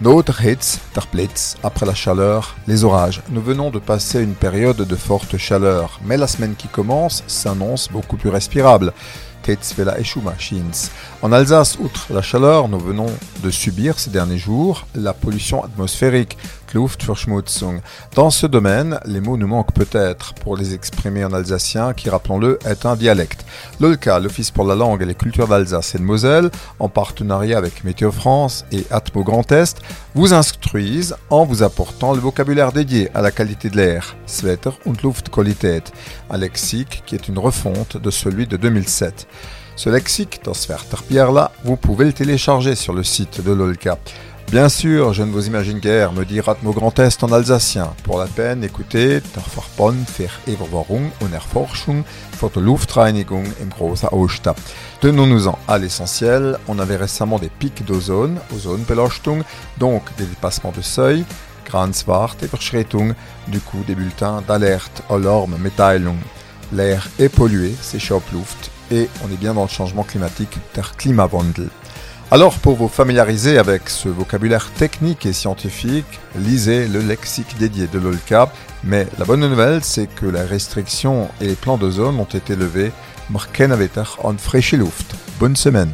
Notre hits, blitz, après la chaleur, les orages. Nous venons de passer une période de forte chaleur, mais la semaine qui commence s'annonce beaucoup plus respirable. En Alsace, outre la chaleur, nous venons de subir ces derniers jours la pollution atmosphérique, Luftverschmutzung. Dans ce domaine, les mots nous manquent peut-être pour les exprimer en alsacien, qui, rappelons-le, est un dialecte. L'OLCA, l'Office pour la langue et les cultures d'Alsace et de Moselle, en partenariat avec Météo France et Atmo Grand Est, vous instruisent en vous apportant le vocabulaire dédié à la qualité de l'air, Swetter und Luftqualität, un lexique qui est une refonte de celui de 2007. Ce lexique, Pierre là, vous pouvez le télécharger sur le site de l'OLCA. Bien sûr, je ne vous imagine guère me dire Atmo Grand Est en alsacien. Pour la peine, écoutez Verband für Überwachung und Luftreinigung im Großer Osta. Tenons-nous-en à l'essentiel. On avait récemment des pics d'ozone, Ozonbeleuchtung, donc des dépassements de seuil, Grenzwertüberschreitung, du coup des bulletins d'alerte, Alarm, Mitteilung. L'air est pollué, c'est Luft, et on est bien dans le changement climatique, der Klimawandel. Alors pour vous familiariser avec ce vocabulaire technique et scientifique, lisez le lexique dédié de l'OLCA, mais la bonne nouvelle c'est que les restrictions et les plans de zone ont été levés. Marken en frische Luft. Bonne semaine